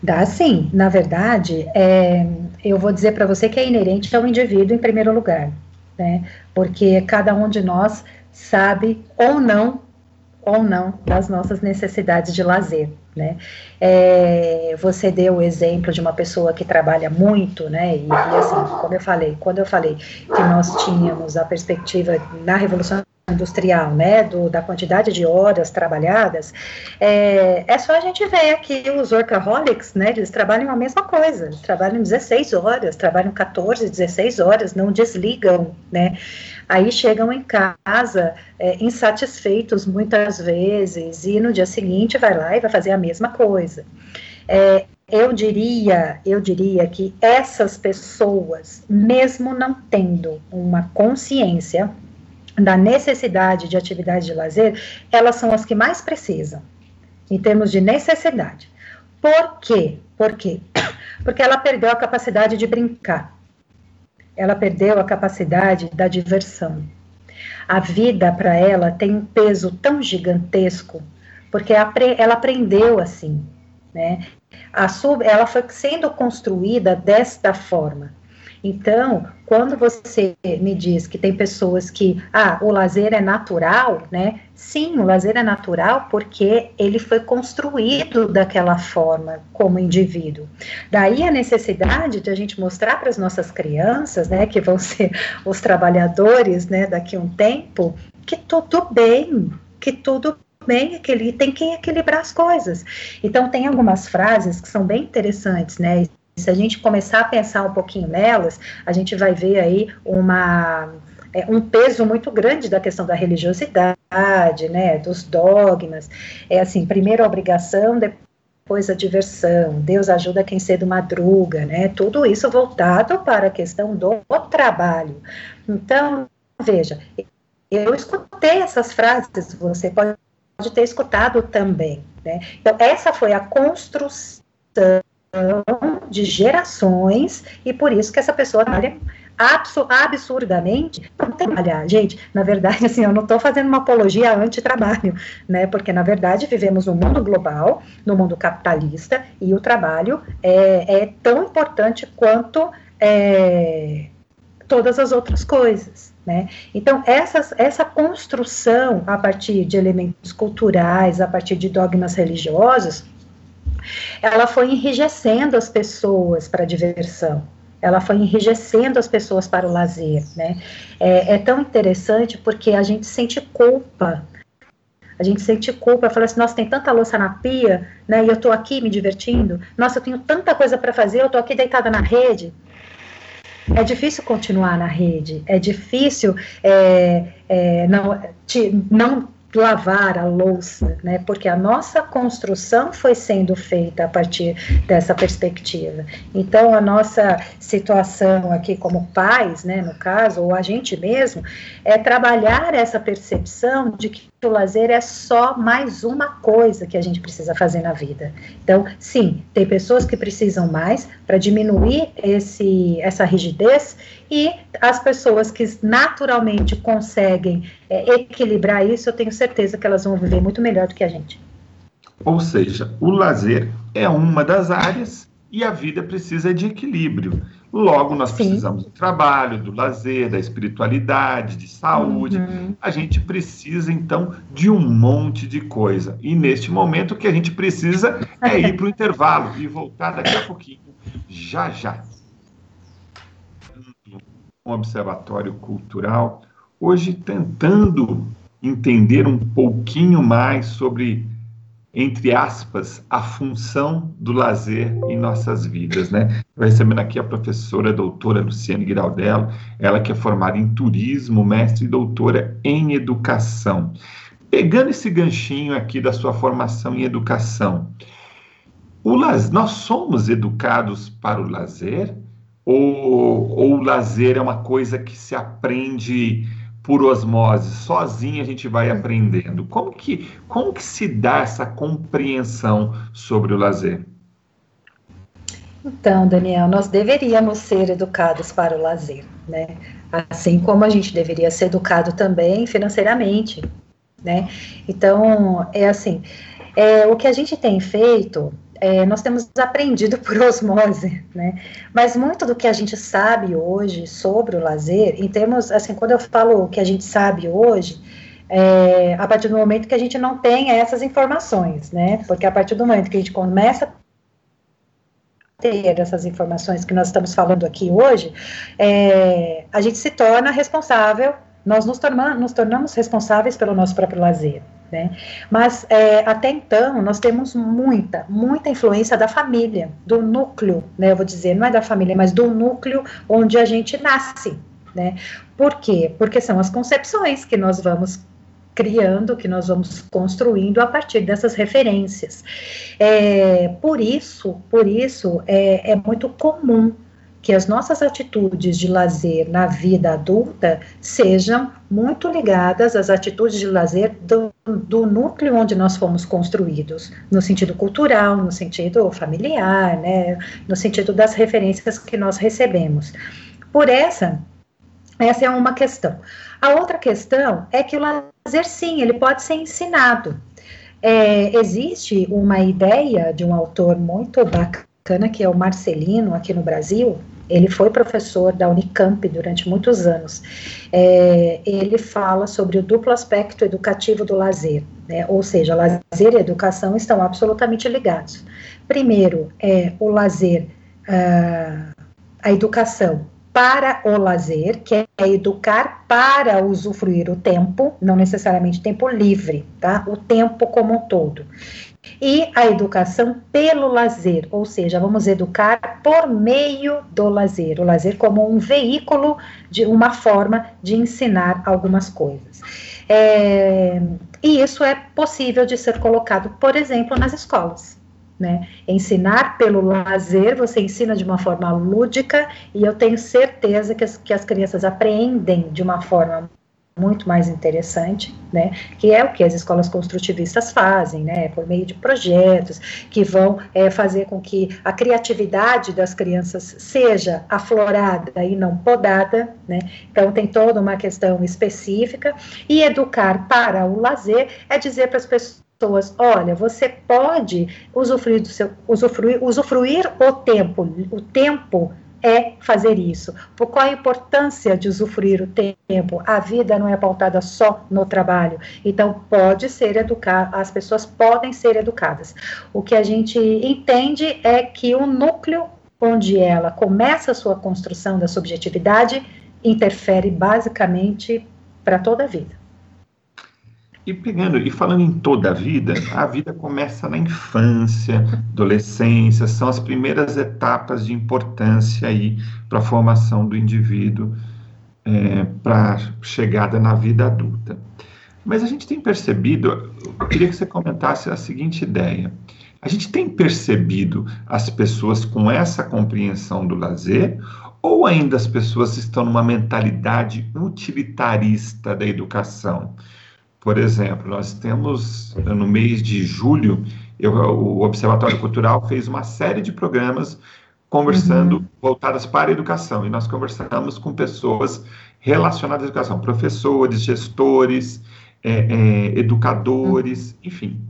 Dá sim. Na verdade, é, eu vou dizer para você que é inerente ao indivíduo em primeiro lugar, né? Porque cada um de nós sabe ou não ou não das nossas necessidades de lazer, né? É, você deu o exemplo de uma pessoa que trabalha muito, né? E, e, assim, como eu falei, quando eu falei que nós tínhamos a perspectiva na Revolução Industrial, né? Do, da quantidade de horas trabalhadas, é, é só a gente ver aqui os workaholics, né? Eles trabalham a mesma coisa, trabalham 16 horas, trabalham 14, 16 horas, não desligam, né? Aí chegam em casa é, insatisfeitos muitas vezes e no dia seguinte vai lá e vai fazer a mesma coisa. É, eu diria, eu diria que essas pessoas, mesmo não tendo uma consciência da necessidade de atividade de lazer, elas são as que mais precisam, em termos de necessidade. Por quê? Por quê? Porque ela perdeu a capacidade de brincar ela perdeu a capacidade da diversão. A vida para ela tem um peso tão gigantesco, porque ela aprendeu assim, né? Ela foi sendo construída desta forma. Então, quando você me diz que tem pessoas que, ah, o lazer é natural, né? Sim, o lazer é natural porque ele foi construído daquela forma como indivíduo. Daí a necessidade de a gente mostrar para as nossas crianças, né, que vão ser os trabalhadores, né, daqui a um tempo, que tudo bem, que tudo bem, tem que equilibrar as coisas. Então tem algumas frases que são bem interessantes, né? Se a gente começar a pensar um pouquinho nelas, a gente vai ver aí uma é, um peso muito grande da questão da religiosidade, né, dos dogmas. É assim, primeiro a obrigação, depois a diversão. Deus ajuda quem cedo madruga, né? Tudo isso voltado para a questão do trabalho. Então, veja, eu escutei essas frases, você pode ter escutado também, né? Então, essa foi a construção de gerações e por isso que essa pessoa trabalha absurdamente para trabalhar. Gente, na verdade, assim, eu não estou fazendo uma apologia anti-trabalho, né? Porque, na verdade, vivemos no mundo global, no mundo capitalista, e o trabalho é, é tão importante quanto é, todas as outras coisas. Né? Então, essas, essa construção a partir de elementos culturais, a partir de dogmas religiosos, ela foi enrijecendo as pessoas para a diversão, ela foi enrijecendo as pessoas para o lazer, né? É, é, tão interessante porque a gente sente culpa. A gente sente culpa, fala assim, nossa, tem tanta louça na pia, né? E eu tô aqui me divertindo. Nossa, eu tenho tanta coisa para fazer, eu tô aqui deitada na rede. É difícil continuar na rede, é difícil é, é, não, te, não lavar a louça, né? Porque a nossa construção foi sendo feita a partir dessa perspectiva. Então, a nossa situação aqui como pais, né, no caso, ou a gente mesmo, é trabalhar essa percepção de que o lazer é só mais uma coisa que a gente precisa fazer na vida. Então, sim, tem pessoas que precisam mais para diminuir esse, essa rigidez e as pessoas que naturalmente conseguem é, equilibrar isso, eu tenho certeza que elas vão viver muito melhor do que a gente. Ou seja, o lazer é uma das áreas e a vida precisa de equilíbrio. Logo, nós Sim. precisamos do trabalho, do lazer, da espiritualidade, de saúde. Uhum. A gente precisa, então, de um monte de coisa. E neste momento, o que a gente precisa é ir para o intervalo e voltar daqui a pouquinho, já já um observatório cultural, hoje tentando entender um pouquinho mais sobre, entre aspas, a função do lazer em nossas vidas, né? Recebendo aqui a professora a doutora Luciane Giraldello, ela que é formada em turismo, mestre e doutora em educação. Pegando esse ganchinho aqui da sua formação em educação, o las... nós somos educados para o lazer? Ou, ou o lazer é uma coisa que se aprende por osmose, sozinho a gente vai aprendendo. Como que, como que se dá essa compreensão sobre o lazer? Então, Daniel, nós deveríamos ser educados para o lazer, né? Assim como a gente deveria ser educado também financeiramente, né? Então, é assim, é, o que a gente tem feito é, nós temos aprendido por osmose, né? Mas muito do que a gente sabe hoje sobre o lazer, em termos, assim, quando eu falo o que a gente sabe hoje, é, a partir do momento que a gente não tem essas informações, né? Porque a partir do momento que a gente começa a ter essas informações que nós estamos falando aqui hoje, é, a gente se torna responsável, nós nos, torna, nos tornamos responsáveis pelo nosso próprio lazer. Né? Mas é, até então nós temos muita, muita influência da família, do núcleo, né? Eu vou dizer, não é da família, mas do núcleo onde a gente nasce, né? Por quê? Porque são as concepções que nós vamos criando, que nós vamos construindo a partir dessas referências. É, por isso, por isso é, é muito comum que as nossas atitudes de lazer na vida adulta sejam muito ligadas às atitudes de lazer do, do, núcleo onde nós fomos construídos, no sentido cultural, no sentido familiar, né, no sentido das referências que nós recebemos. Por essa, essa é uma questão. A outra questão é que o lazer, sim, ele pode ser ensinado. É, existe uma ideia de um autor muito bacana, que é o Marcelino, aqui no Brasil, ele foi professor da Unicamp durante muitos anos. É, ele fala sobre o duplo aspecto educativo do lazer, né? ou seja, lazer e educação estão absolutamente ligados. Primeiro, é o lazer, uh, a educação para o lazer, que é educar para usufruir o tempo, não necessariamente tempo livre, tá? O tempo como um todo e a educação pelo lazer, ou seja, vamos educar por meio do lazer, o lazer como um veículo de uma forma de ensinar algumas coisas. É, e isso é possível de ser colocado, por exemplo, nas escolas. Né? Ensinar pelo lazer, você ensina de uma forma lúdica, e eu tenho certeza que as, que as crianças aprendem de uma forma muito mais interessante, né, que é o que as escolas construtivistas fazem, né, por meio de projetos que vão é, fazer com que a criatividade das crianças seja aflorada e não podada, né, então tem toda uma questão específica, e educar para o lazer é dizer para as pessoas, olha, você pode usufruir do seu, usufruir, usufruir o tempo, o tempo é fazer isso. Por qual a importância de usufruir o tempo? A vida não é pautada só no trabalho. Então, pode ser educada, as pessoas podem ser educadas. O que a gente entende é que o núcleo onde ela começa a sua construção da subjetividade interfere basicamente para toda a vida. E pegando, e falando em toda a vida, a vida começa na infância, adolescência, são as primeiras etapas de importância aí para a formação do indivíduo, é, para chegada na vida adulta. Mas a gente tem percebido, eu queria que você comentasse a seguinte ideia. A gente tem percebido as pessoas com essa compreensão do lazer, ou ainda as pessoas estão numa mentalidade utilitarista da educação? Por exemplo, nós temos no mês de julho, eu, o Observatório Cultural fez uma série de programas conversando uhum. voltadas para a educação, e nós conversamos com pessoas relacionadas à educação, professores, gestores, é, é, educadores, uhum. enfim.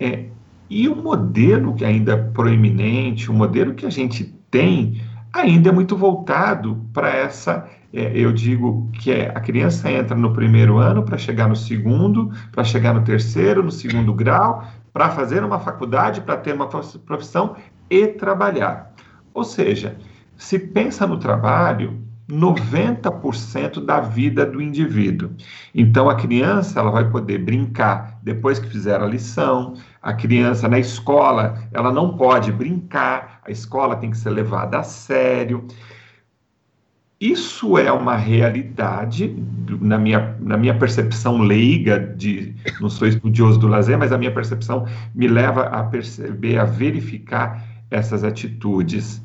É, e o modelo que ainda é proeminente, o modelo que a gente tem, ainda é muito voltado para essa é, eu digo que é, a criança entra no primeiro ano para chegar no segundo, para chegar no terceiro, no segundo grau, para fazer uma faculdade, para ter uma profissão e trabalhar. Ou seja, se pensa no trabalho 90% da vida do indivíduo. Então a criança ela vai poder brincar depois que fizer a lição. A criança na escola, ela não pode brincar, a escola tem que ser levada a sério. Isso é uma realidade, na minha, na minha percepção leiga, de, não sou estudioso do lazer, mas a minha percepção me leva a perceber, a verificar essas atitudes.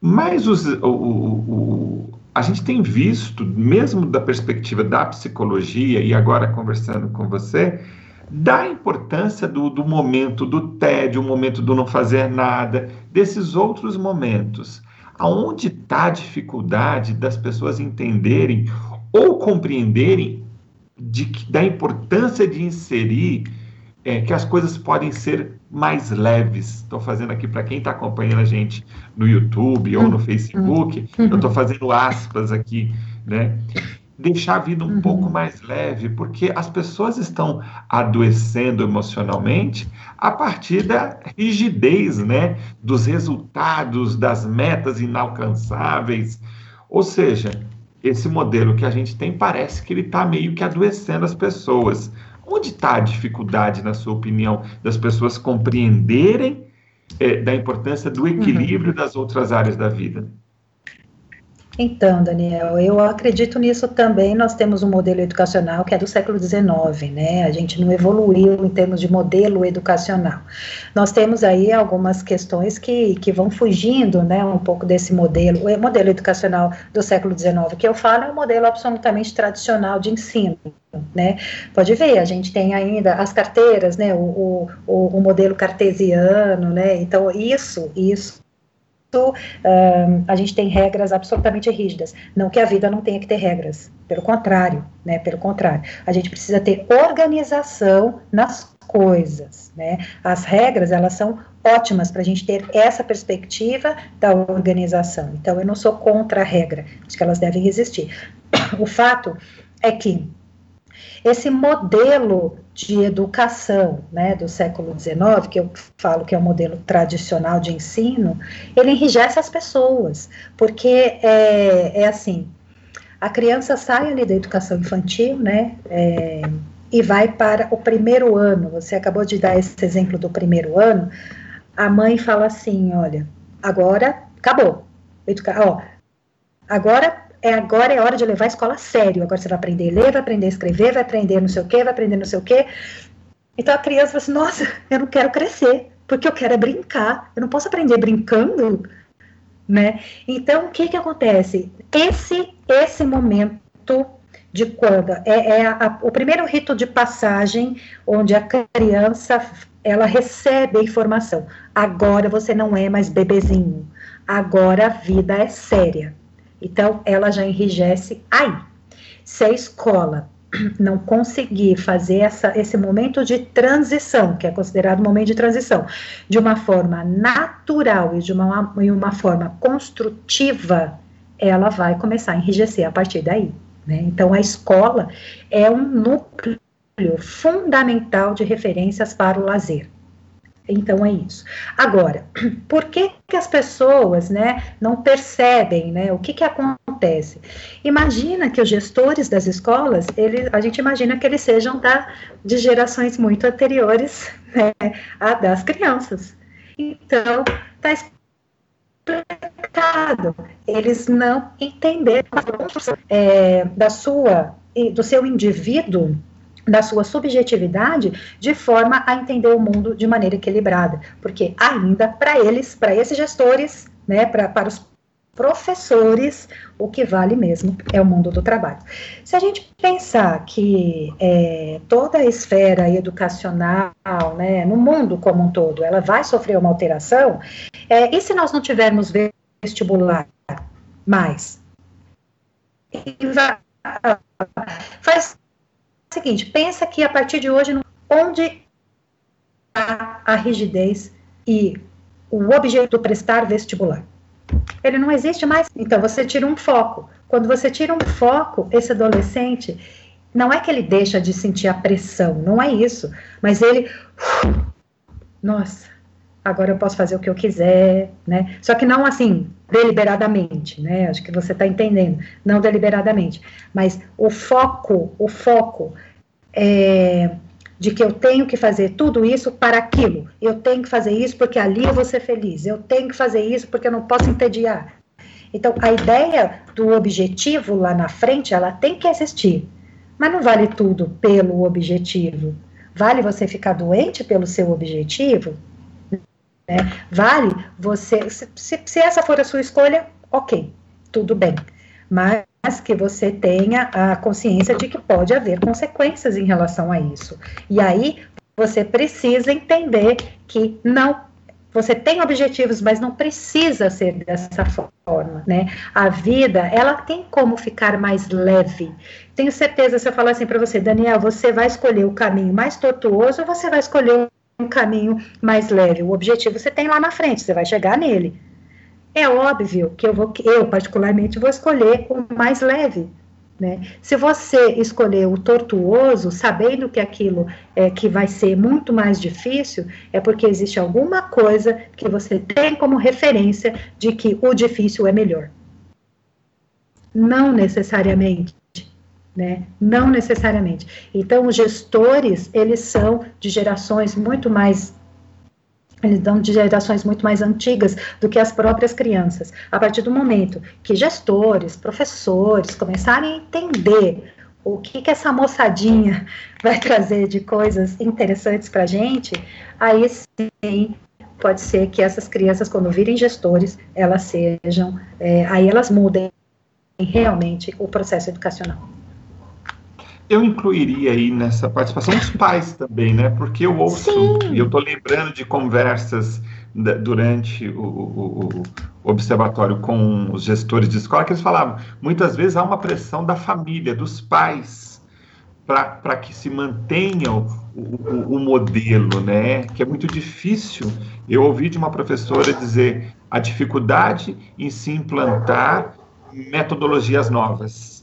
Mas os, o, o, a gente tem visto, mesmo da perspectiva da psicologia, e agora conversando com você, da importância do, do momento do tédio, o momento do não fazer nada, desses outros momentos aonde está a dificuldade das pessoas entenderem ou compreenderem de, da importância de inserir é, que as coisas podem ser mais leves. Estou fazendo aqui para quem está acompanhando a gente no YouTube ou no uhum. Facebook, eu estou fazendo aspas aqui, né? Deixar a vida um uhum. pouco mais leve, porque as pessoas estão adoecendo emocionalmente a partir da rigidez, né, dos resultados, das metas inalcançáveis. Ou seja, esse modelo que a gente tem parece que ele está meio que adoecendo as pessoas. Onde está a dificuldade, na sua opinião, das pessoas compreenderem é, da importância do equilíbrio uhum. das outras áreas da vida? Então, Daniel, eu acredito nisso também. Nós temos um modelo educacional que é do século XIX, né? A gente não evoluiu em termos de modelo educacional. Nós temos aí algumas questões que, que vão fugindo, né, um pouco desse modelo. O modelo educacional do século XIX que eu falo é um modelo absolutamente tradicional de ensino. Né? Pode ver, a gente tem ainda as carteiras, né? O, o, o modelo cartesiano, né? Então, isso, isso a gente tem regras absolutamente rígidas. Não que a vida não tenha que ter regras, pelo contrário, né? Pelo contrário, a gente precisa ter organização nas coisas, né? As regras elas são ótimas para a gente ter essa perspectiva da organização. Então, eu não sou contra a regra, acho que elas devem existir. O fato é que esse modelo de educação né, do século XIX, que eu falo que é o modelo tradicional de ensino, ele enrijece as pessoas, porque é, é assim, a criança sai ali da educação infantil, né, é, e vai para o primeiro ano, você acabou de dar esse exemplo do primeiro ano, a mãe fala assim, olha, agora acabou, Educa ó, agora é agora é hora de levar a escola a sério. Agora você vai aprender a ler, vai aprender a escrever, vai aprender não sei o quê, vai aprender não sei o quê. Então a criança fala assim: nossa, eu não quero crescer, porque eu quero é brincar. Eu não posso aprender brincando, né? Então o que que acontece? Esse esse momento de quando é, é a, o primeiro rito de passagem onde a criança ela recebe a informação. Agora você não é mais bebezinho. Agora a vida é séria. Então, ela já enrijece aí. Se a escola não conseguir fazer essa, esse momento de transição, que é considerado momento de transição, de uma forma natural e de uma, e uma forma construtiva, ela vai começar a enrijecer a partir daí. Né? Então, a escola é um núcleo fundamental de referências para o lazer. Então é isso. Agora, por que, que as pessoas né, não percebem né, o que, que acontece? Imagina que os gestores das escolas, ele, a gente imagina que eles sejam da, de gerações muito anteriores né, a das crianças. Então, está explicado. Eles não entenderam é, da sua, do seu indivíduo da sua subjetividade de forma a entender o mundo de maneira equilibrada, porque ainda para eles, para esses gestores, né, pra, para os professores, o que vale mesmo é o mundo do trabalho. Se a gente pensar que é, toda a esfera educacional, né, no mundo como um todo, ela vai sofrer uma alteração, é, e se nós não tivermos vestibular mais? Faz seguinte, pensa que a partir de hoje, onde a, a rigidez e o objeto prestar vestibular? Ele não existe mais. Então você tira um foco. Quando você tira um foco, esse adolescente, não é que ele deixa de sentir a pressão, não é isso, mas ele, nossa, agora eu posso fazer o que eu quiser, né? Só que não assim, deliberadamente, né? Acho que você está entendendo, não deliberadamente, mas o foco, o foco é, de que eu tenho que fazer tudo isso para aquilo, eu tenho que fazer isso porque ali eu vou ser feliz, eu tenho que fazer isso porque eu não posso entediar. Então, a ideia do objetivo lá na frente, ela tem que existir, mas não vale tudo pelo objetivo. Vale você ficar doente pelo seu objetivo? Né? Vale você. Se, se, essa for a sua escolha, ok, tudo bem. Mas que você tenha a consciência de que pode haver consequências em relação a isso. E aí você precisa entender que não você tem objetivos, mas não precisa ser dessa forma, né? A vida, ela tem como ficar mais leve. Tenho certeza se eu falar assim para você, Daniel, você vai escolher o caminho mais tortuoso ou você vai escolher um caminho mais leve. O objetivo você tem lá na frente, você vai chegar nele. É óbvio que eu vou, eu particularmente vou escolher o mais leve. Né? Se você escolher o tortuoso, sabendo que aquilo é que vai ser muito mais difícil, é porque existe alguma coisa que você tem como referência de que o difícil é melhor. Não necessariamente né? Não necessariamente. Então, os gestores, eles são de gerações muito mais eles dão de gerações muito mais antigas do que as próprias crianças. A partir do momento que gestores, professores começarem a entender o que, que essa moçadinha vai trazer de coisas interessantes para a gente, aí sim pode ser que essas crianças, quando virem gestores, elas sejam, é, aí elas mudem realmente o processo educacional. Eu incluiria aí nessa participação os pais também, né? Porque eu ouço, e eu estou lembrando de conversas da, durante o, o, o, observatório com os gestores de escola, que eles falavam, muitas vezes há uma pressão da família, dos pais, para que se mantenha o, o, o, modelo, né? Que é muito difícil. Eu ouvi de uma professora dizer a dificuldade em se implantar metodologias novas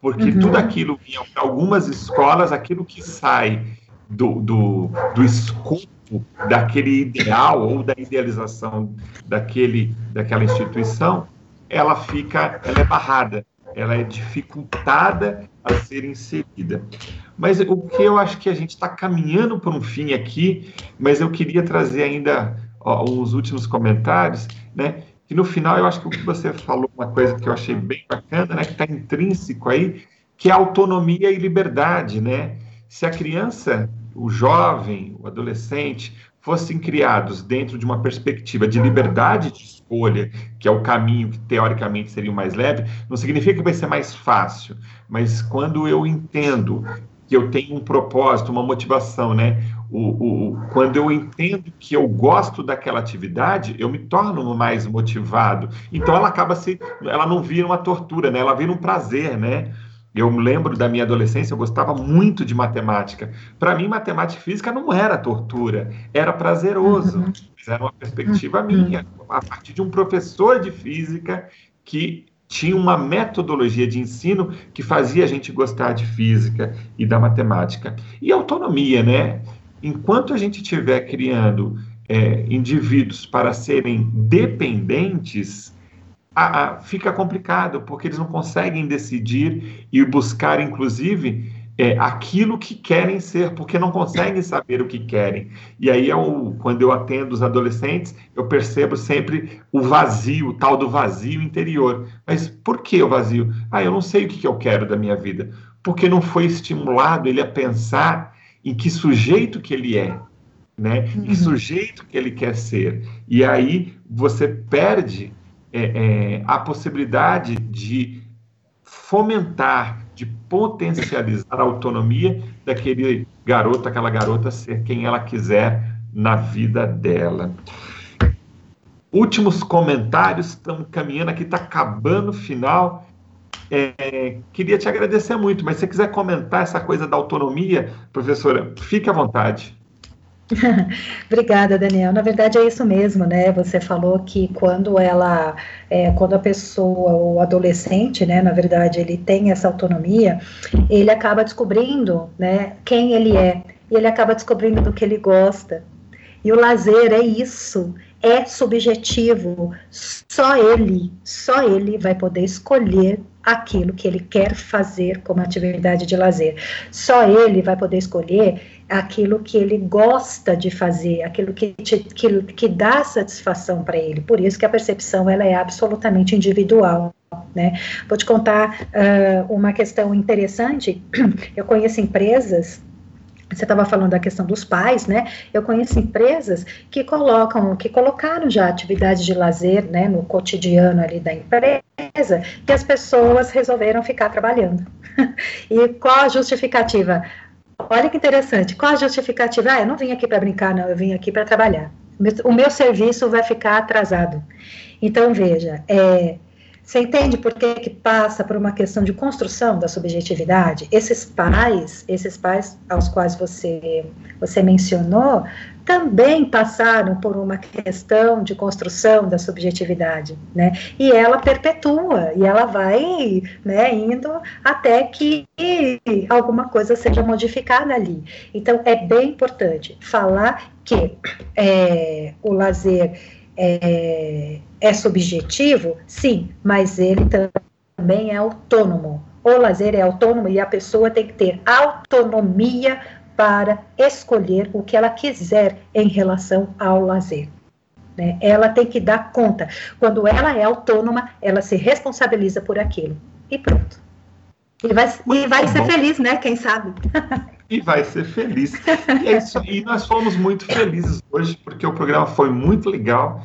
porque uhum. tudo aquilo vinha para algumas escolas, aquilo que sai do, do, do escopo daquele ideal ou da idealização daquele, daquela instituição, ela fica, ela é barrada, ela é dificultada a ser inserida. Mas o que eu acho que a gente está caminhando por um fim aqui, mas eu queria trazer ainda ó, uns últimos comentários, né? Que no final eu acho que o que você falou, uma coisa que eu achei bem bacana, né, que está intrínseco aí, que é autonomia e liberdade, né? Se a criança, o jovem, o adolescente fossem criados dentro de uma perspectiva de liberdade de escolha, que é o caminho que teoricamente seria o mais leve, não significa que vai ser mais fácil, mas quando eu entendo que eu tenho um propósito, uma motivação, né? O, o, quando eu entendo que eu gosto daquela atividade, eu me torno mais motivado. Então ela acaba se, ela não vira uma tortura, né? Ela vira um prazer, né? Eu lembro da minha adolescência, eu gostava muito de matemática. Para mim, matemática e física não era tortura, era prazeroso. Uhum. Era uma perspectiva uhum. minha, a partir de um professor de física que tinha uma metodologia de ensino que fazia a gente gostar de física e da matemática. E autonomia, né? Enquanto a gente estiver criando é, indivíduos para serem dependentes, a, a, fica complicado, porque eles não conseguem decidir e buscar, inclusive, é, aquilo que querem ser, porque não conseguem saber o que querem. E aí, eu, é quando eu atendo os adolescentes, eu percebo sempre o vazio, o tal do vazio interior. Mas por que o vazio? Ah, eu não sei o que, que eu quero da minha vida. Porque não foi estimulado ele a pensar em que sujeito que ele é, né? Uhum. Que sujeito que ele quer ser. E aí você perde é, é, a possibilidade de fomentar de potencializar a autonomia daquele garoto, aquela garota ser quem ela quiser na vida dela. Últimos comentários, estamos caminhando aqui, está acabando o final. É, queria te agradecer muito, mas se você quiser comentar essa coisa da autonomia, professora, fique à vontade. Obrigada, Daniel. Na verdade é isso mesmo, né? Você falou que quando ela, é, quando a pessoa, o adolescente, né, na verdade, ele tem essa autonomia, ele acaba descobrindo, né, quem ele é e ele acaba descobrindo do que ele gosta. E o lazer é isso, é subjetivo. Só ele, só ele vai poder escolher aquilo que ele quer fazer como atividade de lazer. Só ele vai poder escolher aquilo que ele gosta de fazer, aquilo que, te, que, que dá satisfação para ele. Por isso que a percepção ela é absolutamente individual. Né? Vou te contar uh, uma questão interessante. Eu conheço empresas você estava falando da questão dos pais, né? Eu conheço empresas que colocam, que colocaram já atividades de lazer, né, no cotidiano ali da empresa, que as pessoas resolveram ficar trabalhando. e qual a justificativa? Olha que interessante. Qual a justificativa? Ah, eu não vim aqui para brincar, não, eu vim aqui para trabalhar. O meu serviço vai ficar atrasado. Então, veja, é, você entende por que, que passa por uma questão de construção da subjetividade? Esses pais, esses pais aos quais você, você mencionou, também passaram por uma questão de construção da subjetividade, né? E ela perpetua, e ela vai, né, indo até que alguma coisa seja modificada ali. Então, é bem importante falar que é, o lazer é, é subjetivo, sim, mas ele também é autônomo. O lazer é autônomo e a pessoa tem que ter autonomia para escolher o que ela quiser em relação ao lazer. Né? Ela tem que dar conta. Quando ela é autônoma, ela se responsabiliza por aquilo. E pronto. E vai, e vai ser feliz, né? Quem sabe? e vai ser feliz. E, é isso, nós fomos muito felizes hoje, porque o programa foi muito legal.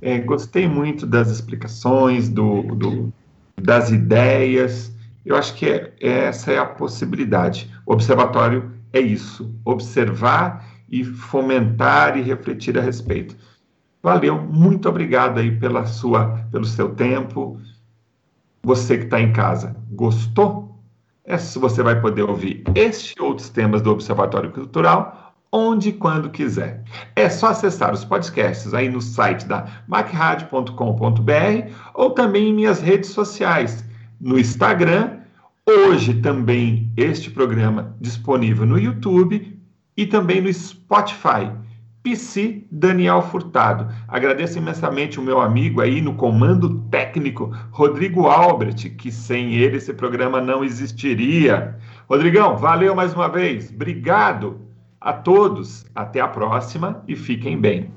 É, gostei muito das explicações, do, do, das ideias. Eu acho que é, essa é a possibilidade. O observatório é isso: observar e fomentar e refletir a respeito. Valeu, muito obrigado aí pela sua, pelo seu tempo. Você que está em casa, gostou? É, você vai poder ouvir este e outros temas do Observatório Cultural onde e quando quiser. É só acessar os podcasts aí no site da macradio.com.br ou também em minhas redes sociais, no Instagram Hoje também este programa disponível no YouTube e também no Spotify. PC Daniel Furtado. Agradeço imensamente o meu amigo aí no comando técnico, Rodrigo Albrecht, que sem ele esse programa não existiria. Rodrigão, valeu mais uma vez. Obrigado a todos. Até a próxima e fiquem bem.